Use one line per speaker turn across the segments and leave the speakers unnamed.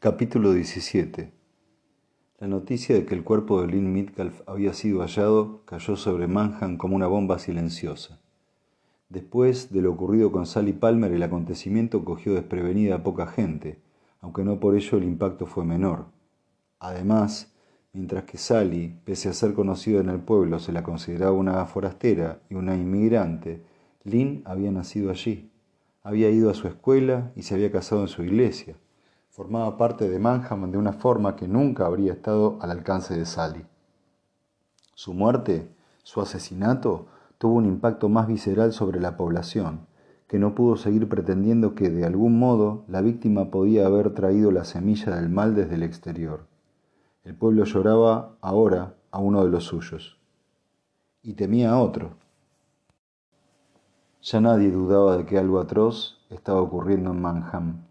Capítulo 17 La noticia de que el cuerpo de Lynn Midcalf había sido hallado cayó sobre Manhattan como una bomba silenciosa. Después de lo ocurrido con Sally Palmer, el acontecimiento cogió desprevenida a poca gente, aunque no por ello el impacto fue menor. Además, mientras que Sally, pese a ser conocida en el pueblo, se la consideraba una forastera y una inmigrante, Lynn había nacido allí, había ido a su escuela y se había casado en su iglesia formaba parte de Manhattan de una forma que nunca habría estado al alcance de Sally. Su muerte, su asesinato, tuvo un impacto más visceral sobre la población, que no pudo seguir pretendiendo que, de algún modo, la víctima podía haber traído la semilla del mal desde el exterior. El pueblo lloraba ahora a uno de los suyos. Y temía a otro. Ya nadie dudaba de que algo atroz estaba ocurriendo en Manhattan.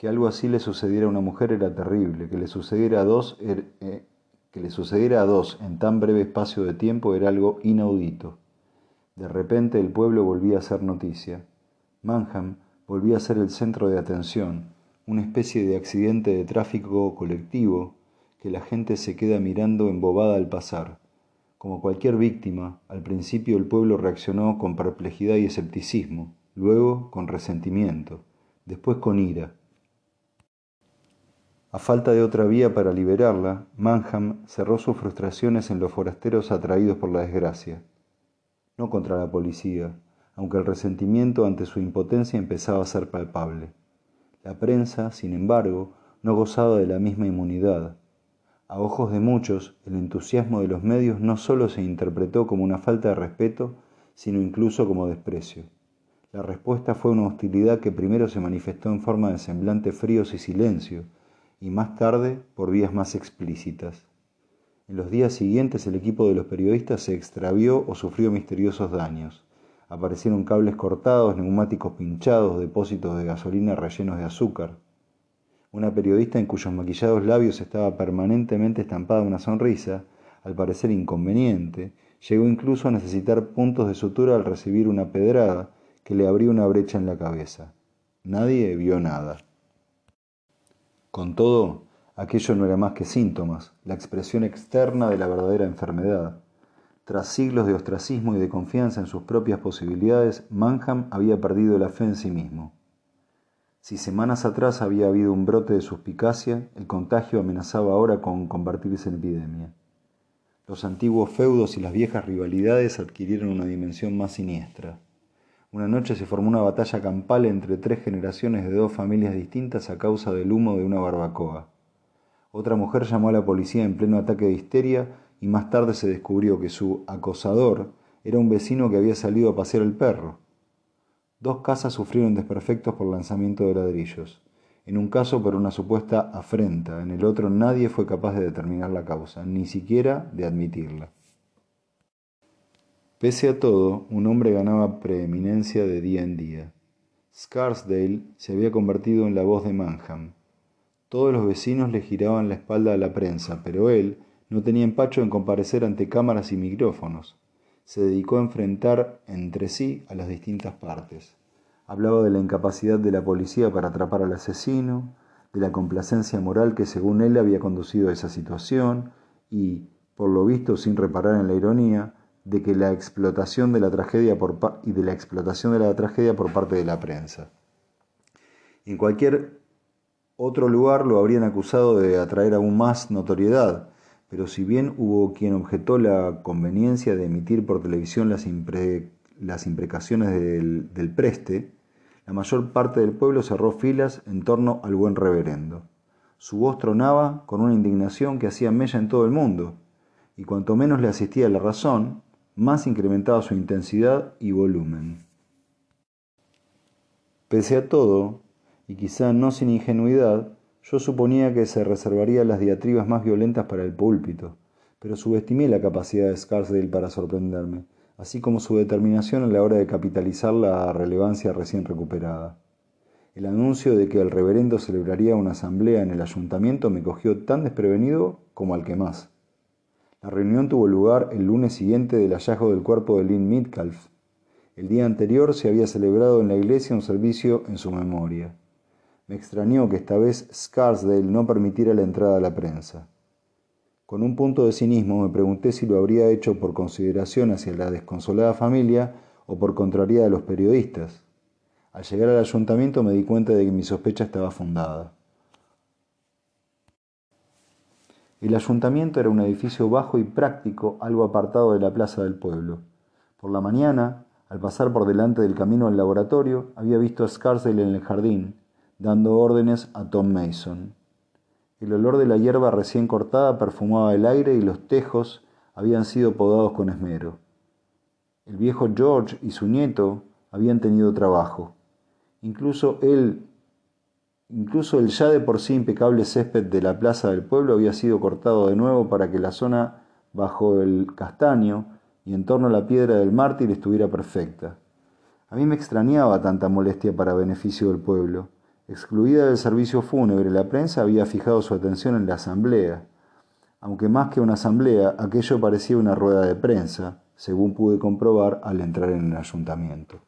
Que algo así le sucediera a una mujer era terrible, que le sucediera a dos, er, eh, que le sucediera a dos en tan breve espacio de tiempo era algo inaudito. De repente el pueblo volvía a ser noticia. Manham volvía a ser el centro de atención, una especie de accidente de tráfico colectivo que la gente se queda mirando embobada al pasar. Como cualquier víctima, al principio el pueblo reaccionó con perplejidad y escepticismo, luego con resentimiento, después con ira a falta de otra vía para liberarla, Manham cerró sus frustraciones en los forasteros atraídos por la desgracia. No contra la policía, aunque el resentimiento ante su impotencia empezaba a ser palpable. La prensa, sin embargo, no gozaba de la misma inmunidad. A ojos de muchos, el entusiasmo de los medios no solo se interpretó como una falta de respeto, sino incluso como desprecio. La respuesta fue una hostilidad que primero se manifestó en forma de semblantes fríos y silencio, y más tarde por vías más explícitas. En los días siguientes el equipo de los periodistas se extravió o sufrió misteriosos daños. Aparecieron cables cortados, neumáticos pinchados, depósitos de gasolina rellenos de azúcar. Una periodista en cuyos maquillados labios estaba permanentemente estampada una sonrisa, al parecer inconveniente, llegó incluso a necesitar puntos de sutura al recibir una pedrada que le abrió una brecha en la cabeza. Nadie vio nada. Con todo, aquello no era más que síntomas, la expresión externa de la verdadera enfermedad. Tras siglos de ostracismo y de confianza en sus propias posibilidades, Manham había perdido la fe en sí mismo. Si semanas atrás había habido un brote de suspicacia, el contagio amenazaba ahora con convertirse en epidemia. Los antiguos feudos y las viejas rivalidades adquirieron una dimensión más siniestra. Una noche se formó una batalla campal entre tres generaciones de dos familias distintas a causa del humo de una barbacoa. Otra mujer llamó a la policía en pleno ataque de histeria y más tarde se descubrió que su acosador era un vecino que había salido a pasear el perro. Dos casas sufrieron desperfectos por lanzamiento de ladrillos. En un caso por una supuesta afrenta, en el otro nadie fue capaz de determinar la causa, ni siquiera de admitirla. Pese a todo, un hombre ganaba preeminencia de día en día. Scarsdale se había convertido en la voz de Manham. Todos los vecinos le giraban la espalda a la prensa, pero él no tenía empacho en comparecer ante cámaras y micrófonos. Se dedicó a enfrentar entre sí a las distintas partes. Hablaba de la incapacidad de la policía para atrapar al asesino, de la complacencia moral que según él había conducido a esa situación y, por lo visto sin reparar en la ironía, de que la explotación de la tragedia por y de la explotación de la tragedia por parte de la prensa. En cualquier otro lugar lo habrían acusado de atraer aún más notoriedad, pero si bien hubo quien objetó la conveniencia de emitir por televisión las, imprecaciones del preste, la mayor parte del pueblo cerró filas en torno al buen reverendo. Su voz tronaba con una indignación que hacía mella en todo el mundo, y cuanto menos le asistía la razón, más incrementaba su intensidad y volumen. Pese a todo, y quizá no sin ingenuidad, yo suponía que se reservaría las diatribas más violentas para el púlpito, pero subestimé la capacidad de Scarsdale para sorprenderme, así como su determinación a la hora de capitalizar la relevancia recién recuperada. El anuncio de que el reverendo celebraría una asamblea en el ayuntamiento me cogió tan desprevenido como al que más. La reunión tuvo lugar el lunes siguiente del hallazgo del cuerpo de Lynn Midcalf. El día anterior se había celebrado en la iglesia un servicio en su memoria. Me extrañó que esta vez Scarsdale no permitiera la entrada a la prensa. Con un punto de cinismo me pregunté si lo habría hecho por consideración hacia la desconsolada familia o por contrariedad de los periodistas. Al llegar al ayuntamiento me di cuenta de que mi sospecha estaba fundada. El ayuntamiento era un edificio bajo y práctico, algo apartado de la plaza del pueblo. Por la mañana, al pasar por delante del camino al laboratorio, había visto a Scarsdale en el jardín, dando órdenes a Tom Mason. El olor de la hierba recién cortada perfumaba el aire y los tejos habían sido podados con esmero. El viejo George y su nieto habían tenido trabajo. Incluso él, incluso el ya de por sí impecable césped de la plaza del pueblo había sido cortado de nuevo para que la zona bajo el castaño y en torno a la piedra del mártir estuviera perfecta. A mí me extrañaba tanta molestia para beneficio del pueblo. Excluida del servicio fúnebre, la prensa había fijado su atención en la asamblea, aunque más que una asamblea, aquello parecía una rueda de prensa, según pude comprobar al entrar en el ayuntamiento.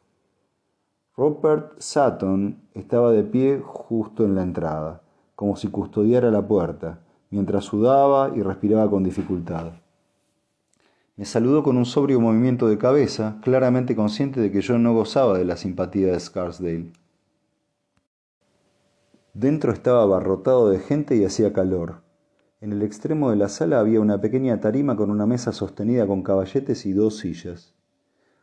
Robert Sutton estaba de pie justo en la entrada, como si custodiara la puerta, mientras sudaba y respiraba con dificultad. Me saludó con un sobrio movimiento de cabeza, claramente consciente de que yo no gozaba de la simpatía de Scarsdale. Dentro estaba abarrotado de gente y hacía calor. En el extremo de la sala había una pequeña tarima con una mesa sostenida con caballetes y dos sillas.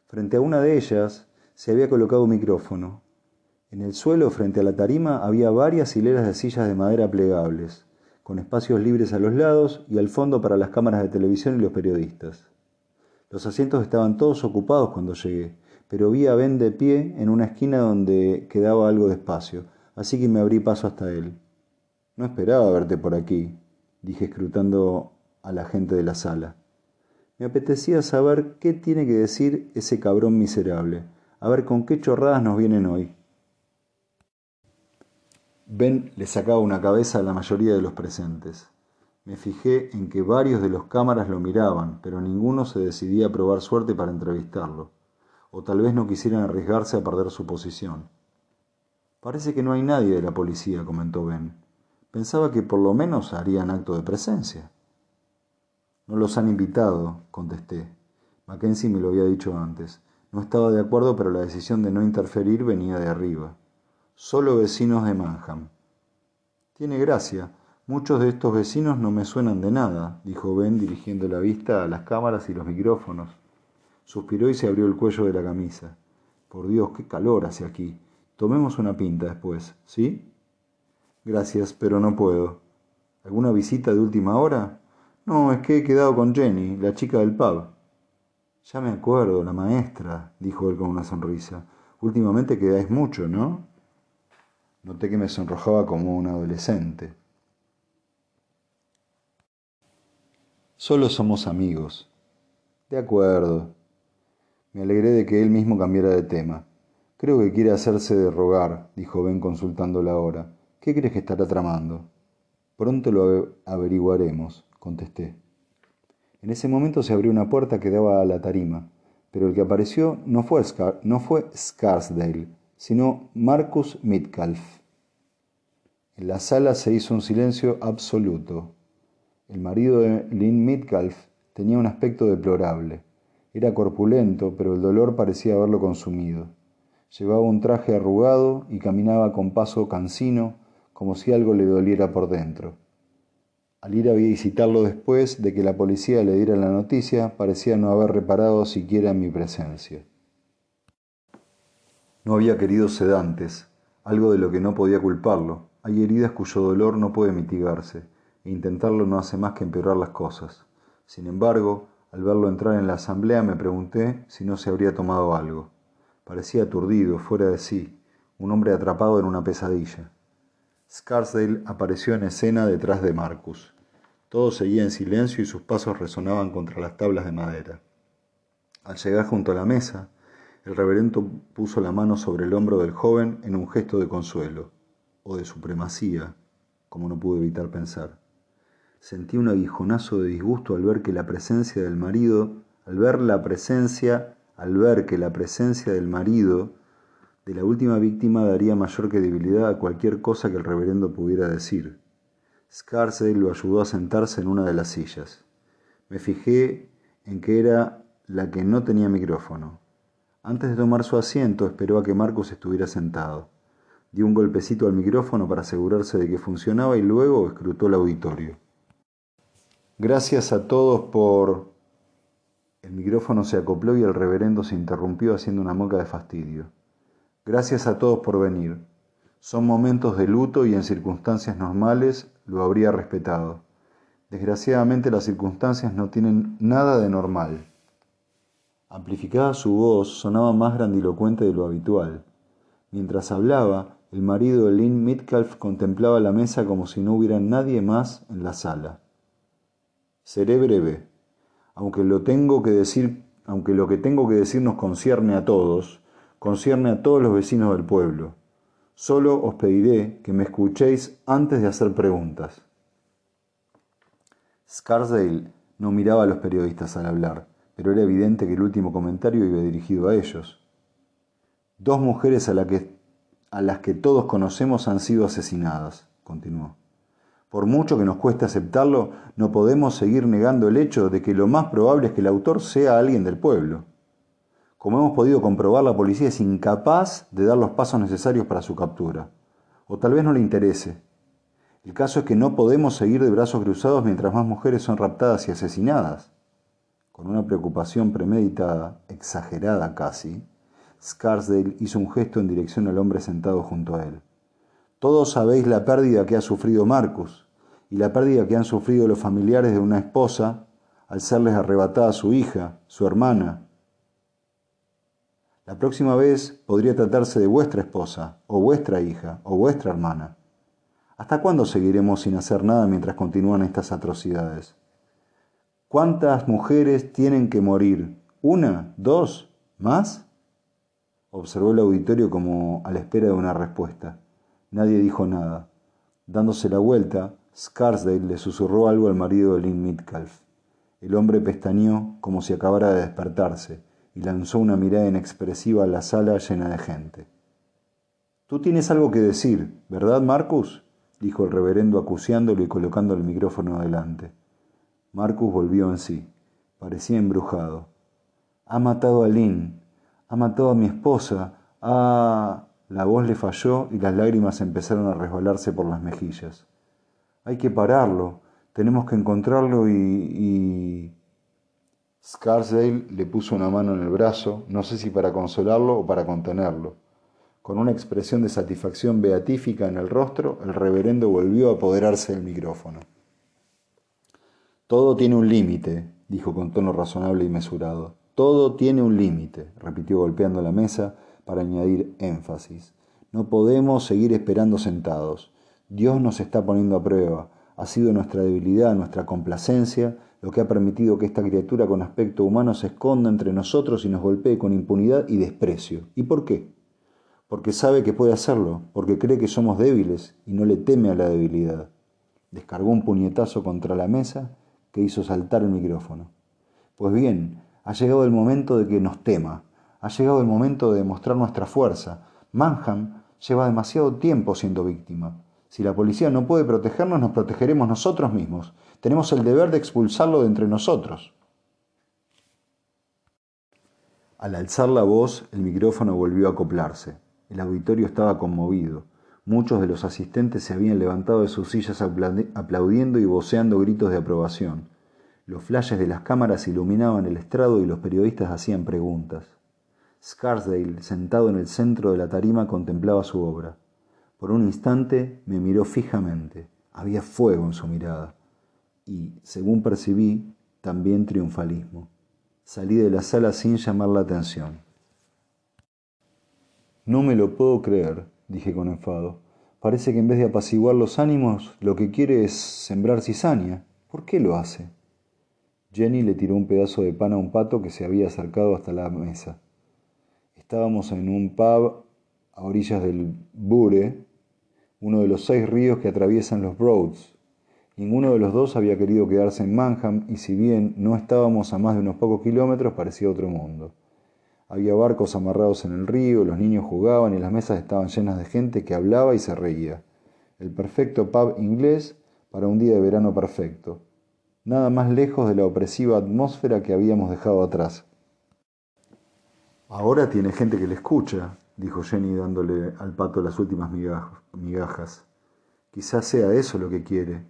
Frente a una de ellas se había colocado un micrófono. En el suelo, frente a la tarima, había varias hileras de sillas de madera plegables, con espacios libres a los lados y al fondo para las cámaras de televisión y los periodistas. Los asientos estaban todos ocupados cuando llegué, pero vi a Ben de pie en una esquina donde quedaba algo de espacio así que me abrí paso hasta él. No esperaba verte por aquí, dije escrutando a la gente de la sala. Me apetecía saber qué tiene que decir ese cabrón miserable, a ver con qué chorradas nos vienen hoy. Ben le sacaba una cabeza a la mayoría de los presentes. Me fijé en que varios de los cámaras lo miraban, pero ninguno se decidía a probar suerte para entrevistarlo, o tal vez no quisieran arriesgarse a perder su posición. Parece que no hay nadie de la policía, comentó Ben. Pensaba que por lo menos harían acto de presencia. No los han invitado, contesté. Mackenzie me lo había dicho antes. No estaba de acuerdo, pero la decisión de no interferir venía de arriba. Solo vecinos de Manham. Tiene gracia. Muchos de estos vecinos no me suenan de nada, dijo Ben dirigiendo la vista a las cámaras y los micrófonos. Suspiró y se abrió el cuello de la camisa. Por Dios, qué calor hace aquí. Tomemos una pinta después, ¿sí? Gracias, pero no puedo. ¿Alguna visita de última hora? No, es que he quedado con Jenny, la chica del pub. Ya me acuerdo, la maestra, dijo él con una sonrisa. Últimamente quedáis mucho, ¿no? Noté que me sonrojaba como un adolescente. Solo somos amigos. De acuerdo. Me alegré de que él mismo cambiara de tema. Creo que quiere hacerse de rogar, dijo Ben consultando la hora. ¿Qué crees que estará tramando? Pronto lo averiguaremos, contesté. En ese momento se abrió una puerta que daba a la tarima, pero el que apareció no fue, no fue Scarsdale, sino Marcus Midcalf. En la sala se hizo un silencio absoluto. El marido de Lynn Midcalf tenía un aspecto deplorable. Era corpulento, pero el dolor parecía haberlo consumido. Llevaba un traje arrugado y caminaba con paso cansino, como si algo le doliera por dentro. Al ir a visitarlo después de que la policía le diera la noticia, parecía no haber reparado siquiera en mi presencia. No había querido sedantes, algo de lo que no podía culparlo. Hay heridas cuyo dolor no puede mitigarse, e intentarlo no hace más que empeorar las cosas. Sin embargo, al verlo entrar en la asamblea me pregunté si no se habría tomado algo. Parecía aturdido, fuera de sí, un hombre atrapado en una pesadilla. Scarsdale apareció en escena detrás de Marcus. Todo seguía en silencio y sus pasos resonaban contra las tablas de madera. Al llegar junto a la mesa, el reverendo puso la mano sobre el hombro del joven en un gesto de consuelo, o de supremacía, como no pude evitar pensar. Sentí un aguijonazo de disgusto al ver que la presencia del marido, al ver la presencia al ver que la presencia del marido La última víctima daría mayor credibilidad a cualquier cosa que el reverendo pudiera decir. Scarsdale lo ayudó a sentarse en una de las sillas. Me fijé en que era la que no tenía micrófono. Antes de tomar su asiento esperó a que Marcus estuviera sentado. Dio un golpecito al micrófono para asegurarse de que funcionaba y luego escrutó el auditorio. Gracias a todos por... El micrófono se acopló y el reverendo se interrumpió haciendo una moca de fastidio. Gracias a todos por venir. Son momentos de luto y en circunstancias normales lo habría respetado. Desgraciadamente las circunstancias no tienen nada de normal. Amplificada su voz sonaba más grandilocuente de lo habitual. Mientras hablaba, el marido de Lynn Mitcalf contemplaba la mesa como si no hubiera nadie más en la sala. Seré breve. Aunque lo tengo que decir, aunque lo que tengo que decir nos concierne a todos, concierne a todos los vecinos del pueblo. Solo os pediré que me escuchéis antes de hacer preguntas. Scarsdale no miraba a los periodistas al hablar, pero era evidente que el último comentario iba dirigido a ellos. Dos mujeres a, a las que todos conocemos han sido asesinadas, continuó. Por mucho que nos cueste aceptarlo, no podemos seguir negando el hecho de que lo más probable es que el autor sea alguien del pueblo. Como hemos podido comprobar, la policía es incapaz de dar los pasos necesarios para su captura. O tal vez no le interese. El caso es que no podemos seguir de brazos cruzados mientras más mujeres son raptadas y asesinadas. Con una preocupación premeditada, exagerada casi, Scarsdale hizo un gesto en dirección al hombre sentado junto a él. Todos sabéis la pérdida que ha sufrido Marcus y la pérdida que han sufrido los familiares de una esposa al serles arrebatada su hija, su hermana. La próxima vez podría tratarse de vuestra esposa, o vuestra hija, o vuestra hermana. ¿Hasta cuándo seguiremos sin hacer nada mientras continúan estas atrocidades? ¿Cuántas mujeres tienen que morir? ¿Una? ¿Dos? ¿Más? Observó el auditorio como a la espera de una respuesta. Nadie dijo nada. Dándose la vuelta, Scarsdale le susurró algo al marido de Lynn Midcalf. El hombre pestañeó como si acabara de despertarse y lanzó una mirada inexpresiva a la sala llena de gente. Tú tienes algo que decir, ¿verdad, Marcus? dijo el reverendo acuciándolo y colocando el micrófono adelante. Marcus volvió en sí. Parecía embrujado. Ha matado a Lynn. Ha matado a mi esposa. Ha... La voz le falló y las lágrimas empezaron a resbalarse por las mejillas. Hay que pararlo, tenemos que encontrarlo y... y... Scarsdale le puso una mano en el brazo, no sé si para consolarlo o para contenerlo. Con una expresión de satisfacción beatífica en el rostro, el reverendo volvió a apoderarse del micrófono. Todo tiene un límite, dijo con tono razonable y mesurado. Todo tiene un límite, repitió golpeando la mesa para añadir énfasis. No podemos seguir esperando sentados. Dios nos está poniendo a prueba. Ha sido nuestra debilidad, nuestra complacencia, lo que ha permitido que esta criatura con aspecto humano se esconda entre nosotros y nos golpee con impunidad y desprecio. ¿Y por qué? Porque sabe que puede hacerlo, porque cree que somos débiles y no le teme a la debilidad. Descargó un puñetazo contra la mesa que hizo saltar el micrófono. Pues bien, ha llegado el momento de que nos tema, ha llegado el momento de demostrar nuestra fuerza. Manham lleva demasiado tiempo siendo víctima. Si la policía no puede protegernos, nos protegeremos nosotros mismos. Tenemos el deber de expulsarlo de entre nosotros. Al alzar la voz, el micrófono volvió a acoplarse. El auditorio estaba conmovido. Muchos de los asistentes se habían levantado de sus sillas aplaudiendo y voceando gritos de aprobación. Los flashes de las cámaras iluminaban el estrado y los periodistas hacían preguntas. Scarsdale, sentado en el centro de la tarima, contemplaba su obra. Por un instante me miró fijamente. Había fuego en su mirada. Y, según percibí, también triunfalismo. Salí de la sala sin llamar la atención. No me lo puedo creer, dije con enfado. Parece que en vez de apaciguar los ánimos, lo que quiere es sembrar cizaña. ¿Por qué lo hace? Jenny le tiró un pedazo de pan a un pato que se había acercado hasta la mesa. Estábamos en un pub a orillas del Bure, uno de los seis ríos que atraviesan los Broads. Ninguno de los dos había querido quedarse en Manham y si bien no estábamos a más de unos pocos kilómetros parecía otro mundo. Había barcos amarrados en el río, los niños jugaban y las mesas estaban llenas de gente que hablaba y se reía. El perfecto pub inglés para un día de verano perfecto. Nada más lejos de la opresiva atmósfera que habíamos dejado atrás. Ahora tiene gente que le escucha, dijo Jenny dándole al pato las últimas migajas. Quizás sea eso lo que quiere.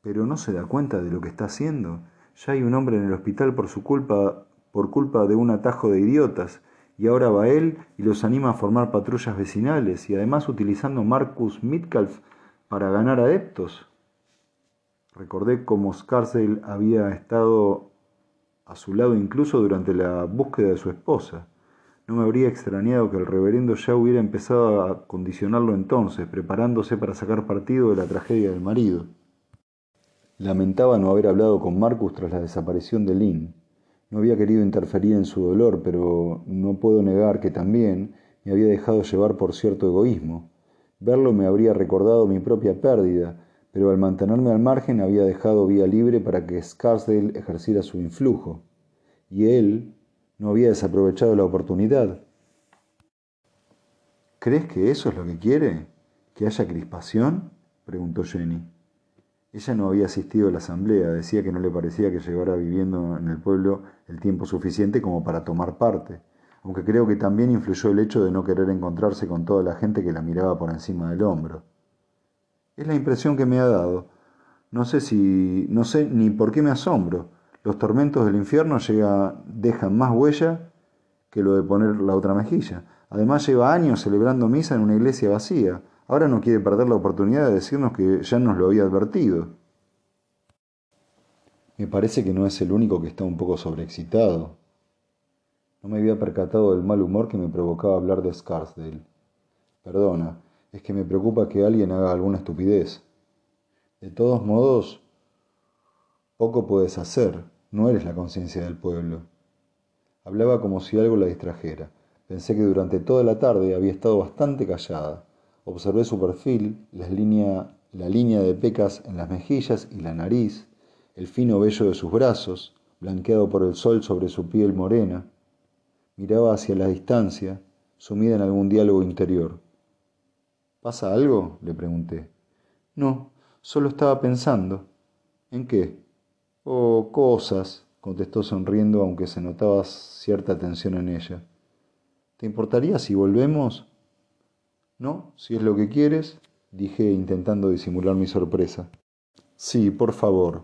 Pero no se da cuenta de lo que está haciendo. Ya hay un hombre en el hospital por su culpa, por culpa de un atajo de idiotas, y ahora va él y los anima a formar patrullas vecinales y además utilizando Marcus Mitcalf para ganar adeptos. Recordé cómo Scarsdale había estado a su lado incluso durante la búsqueda de su esposa. No me habría extrañado que el reverendo ya hubiera empezado a condicionarlo entonces, preparándose para sacar partido de la tragedia del marido. Lamentaba no haber hablado con Marcus tras la desaparición de Lynn. No había querido interferir en su dolor, pero no puedo negar que también me había dejado llevar por cierto egoísmo. Verlo me habría recordado mi propia pérdida, pero al mantenerme al margen había dejado vía libre para que Scarsdale ejerciera su influjo. Y él, no había desaprovechado la oportunidad. ¿Crees que eso es lo que quiere? ¿Que haya crispación? preguntó Jenny. Ella no había asistido a la asamblea, decía que no le parecía que llevara viviendo en el pueblo el tiempo suficiente como para tomar parte, aunque creo que también influyó el hecho de no querer encontrarse con toda la gente que la miraba por encima del hombro. Es la impresión que me ha dado. No sé si. no sé ni por qué me asombro. Los tormentos del infierno dejan más huella que lo de poner la otra mejilla. Además lleva años celebrando misa en una iglesia vacía. Ahora no quiere perder la oportunidad de decirnos que ya nos lo había advertido. Me parece que no es el único que está un poco sobreexcitado. No me había percatado del mal humor que me provocaba hablar de Scarsdale. Perdona, es que me preocupa que alguien haga alguna estupidez. De todos modos, poco puedes hacer. No eres la conciencia del pueblo. Hablaba como si algo la distrajera. Pensé que durante toda la tarde había estado bastante callada. Observé su perfil, la línea de pecas en las mejillas y la nariz, el fino vello de sus brazos, blanqueado por el sol sobre su piel morena. Miraba hacia la distancia, sumida en algún diálogo interior. ¿Pasa algo? le pregunté. No, solo estaba pensando. ¿En qué? Oh, cosas, contestó sonriendo, aunque se notaba cierta tensión en ella. ¿Te importaría si volvemos? No, si es lo que quieres, dije intentando disimular mi sorpresa. Sí, por favor.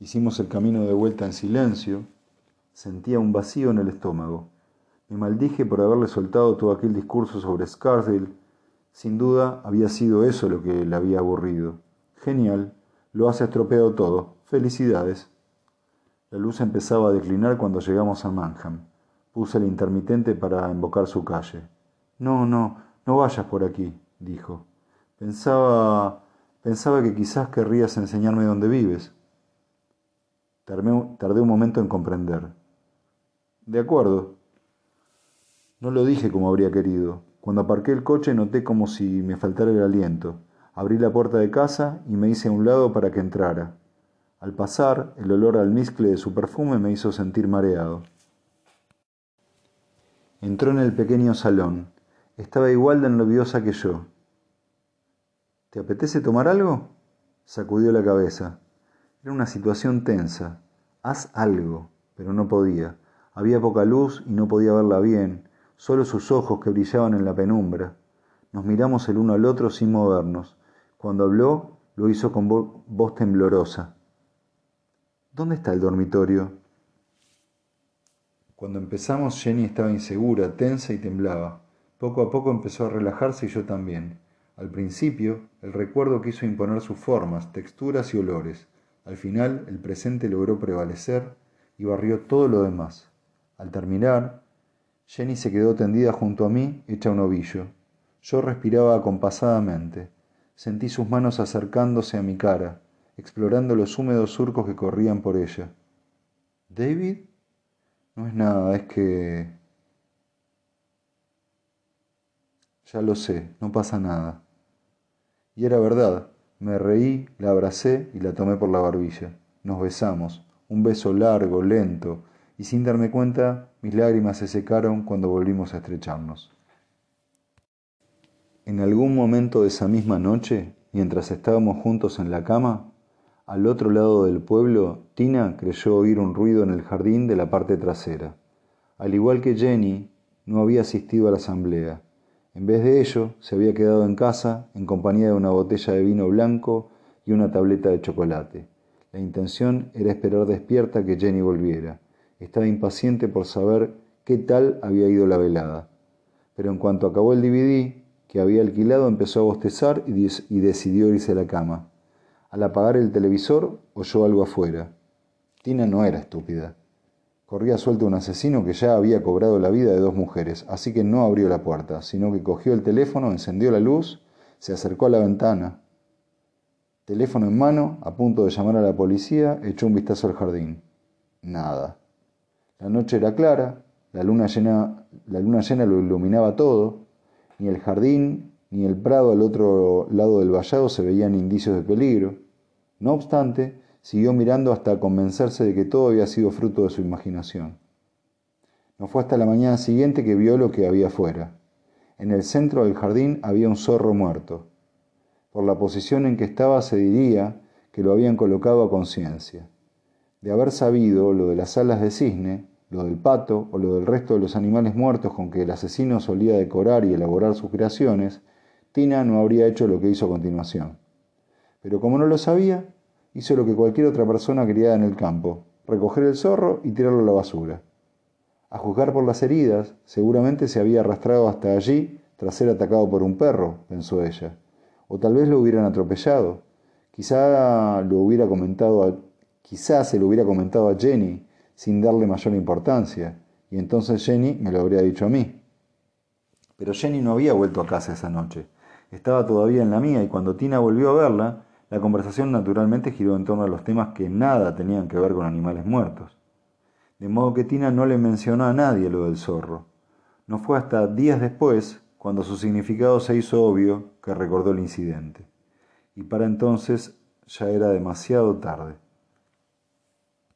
Hicimos el camino de vuelta en silencio. Sentía un vacío en el estómago. Me maldije por haberle soltado todo aquel discurso sobre Scarsdale. Sin duda había sido eso lo que le había aburrido. Genial, lo has estropeado todo. Felicidades. La luz empezaba a declinar cuando llegamos a Manham. Puse el intermitente para invocar su calle. No, no, no vayas por aquí, dijo. Pensaba. pensaba que quizás querrías enseñarme dónde vives. Tardé, un momento en comprender. De acuerdo. No lo dije como habría querido. Cuando aparqué el coche noté como si me faltara el aliento. Abrí la puerta de casa y me hice a un lado para que entrara. Al pasar, el olor al mezcle de su perfume me hizo sentir mareado. Entró en el pequeño salón. Estaba igual de nerviosa que yo. ¿Te apetece tomar algo? Sacudió la cabeza. Era una situación tensa. Haz algo, pero no podía. Había poca luz y no podía verla bien, solo sus ojos que brillaban en la penumbra. Nos miramos el uno al otro sin movernos. Cuando habló, lo hizo con voz temblorosa. ¿Dónde está el dormitorio? Cuando empezamos, Jenny estaba insegura, tensa y temblaba. Poco a poco empezó a relajarse y yo también. Al principio, el recuerdo quiso imponer sus formas, texturas y olores. Al final, el presente logró prevalecer y barrió todo lo demás. Al terminar, Jenny se quedó tendida junto a mí, hecha un ovillo. Yo respiraba acompasadamente. Sentí sus manos acercándose a mi cara explorando los húmedos surcos que corrían por ella. ¿David? No es nada, es que... Ya lo sé, no pasa nada. Y era verdad, me reí, la abracé y la tomé por la barbilla. Nos besamos, un beso largo, lento, y sin darme cuenta mis lágrimas se secaron cuando volvimos a estrecharnos. En algún momento de esa misma noche, mientras estábamos juntos en la cama, al otro lado del pueblo, Tina creyó oír un ruido en el jardín de la parte trasera. Al igual que Jenny, no había asistido a la asamblea. En vez de ello, se había quedado en casa en compañía de una botella de vino blanco y una tableta de chocolate. La intención era esperar despierta que Jenny volviera. Estaba impaciente por saber qué tal había ido la velada. Pero en cuanto acabó el DVD que había alquilado, empezó a bostezar y, decidió irse a la cama. Al apagar el televisor, oyó algo afuera. Tina no era estúpida. Corría suelto un asesino que ya había cobrado la vida de dos mujeres, así que no abrió la puerta, sino que cogió el teléfono, encendió la luz, se acercó a la ventana. Teléfono en mano, a punto de llamar a la policía, echó un vistazo al jardín. Nada. La noche era clara, la luna llena, la luna llena lo iluminaba todo, ni el jardín ni el prado al otro lado del vallado se veían indicios de peligro. No obstante, siguió mirando hasta convencerse de que todo había sido fruto de su imaginación. No fue hasta la mañana siguiente que vio lo que había fuera. En el centro del jardín había un zorro muerto. Por la posición en que estaba se diría que lo habían colocado a conciencia. De haber sabido lo de las alas de cisne, lo del pato o lo del resto de los animales muertos con que el asesino solía decorar y elaborar sus creaciones, Tina no habría hecho lo que hizo a continuación. Pero como no lo sabía, hizo lo que cualquier otra persona quería en el campo, recoger el zorro y tirarlo a la basura. A juzgar por las heridas, seguramente se había arrastrado hasta allí tras ser atacado por un perro, pensó ella. O tal vez lo hubieran atropellado. Quizá lo hubiera comentado a, quizá se lo hubiera comentado a Jenny sin darle mayor importancia, y entonces Jenny me lo habría dicho a mí. Pero Jenny no había vuelto a casa esa noche. Estaba todavía en la mía y cuando Tina volvió a verla, la conversación naturalmente giró en torno a los temas que nada tenían que ver con animales muertos. De modo que Tina no le mencionó a nadie lo del zorro. No fue hasta días después, cuando su significado se hizo obvio, que recordó el incidente. Y para entonces ya era demasiado tarde.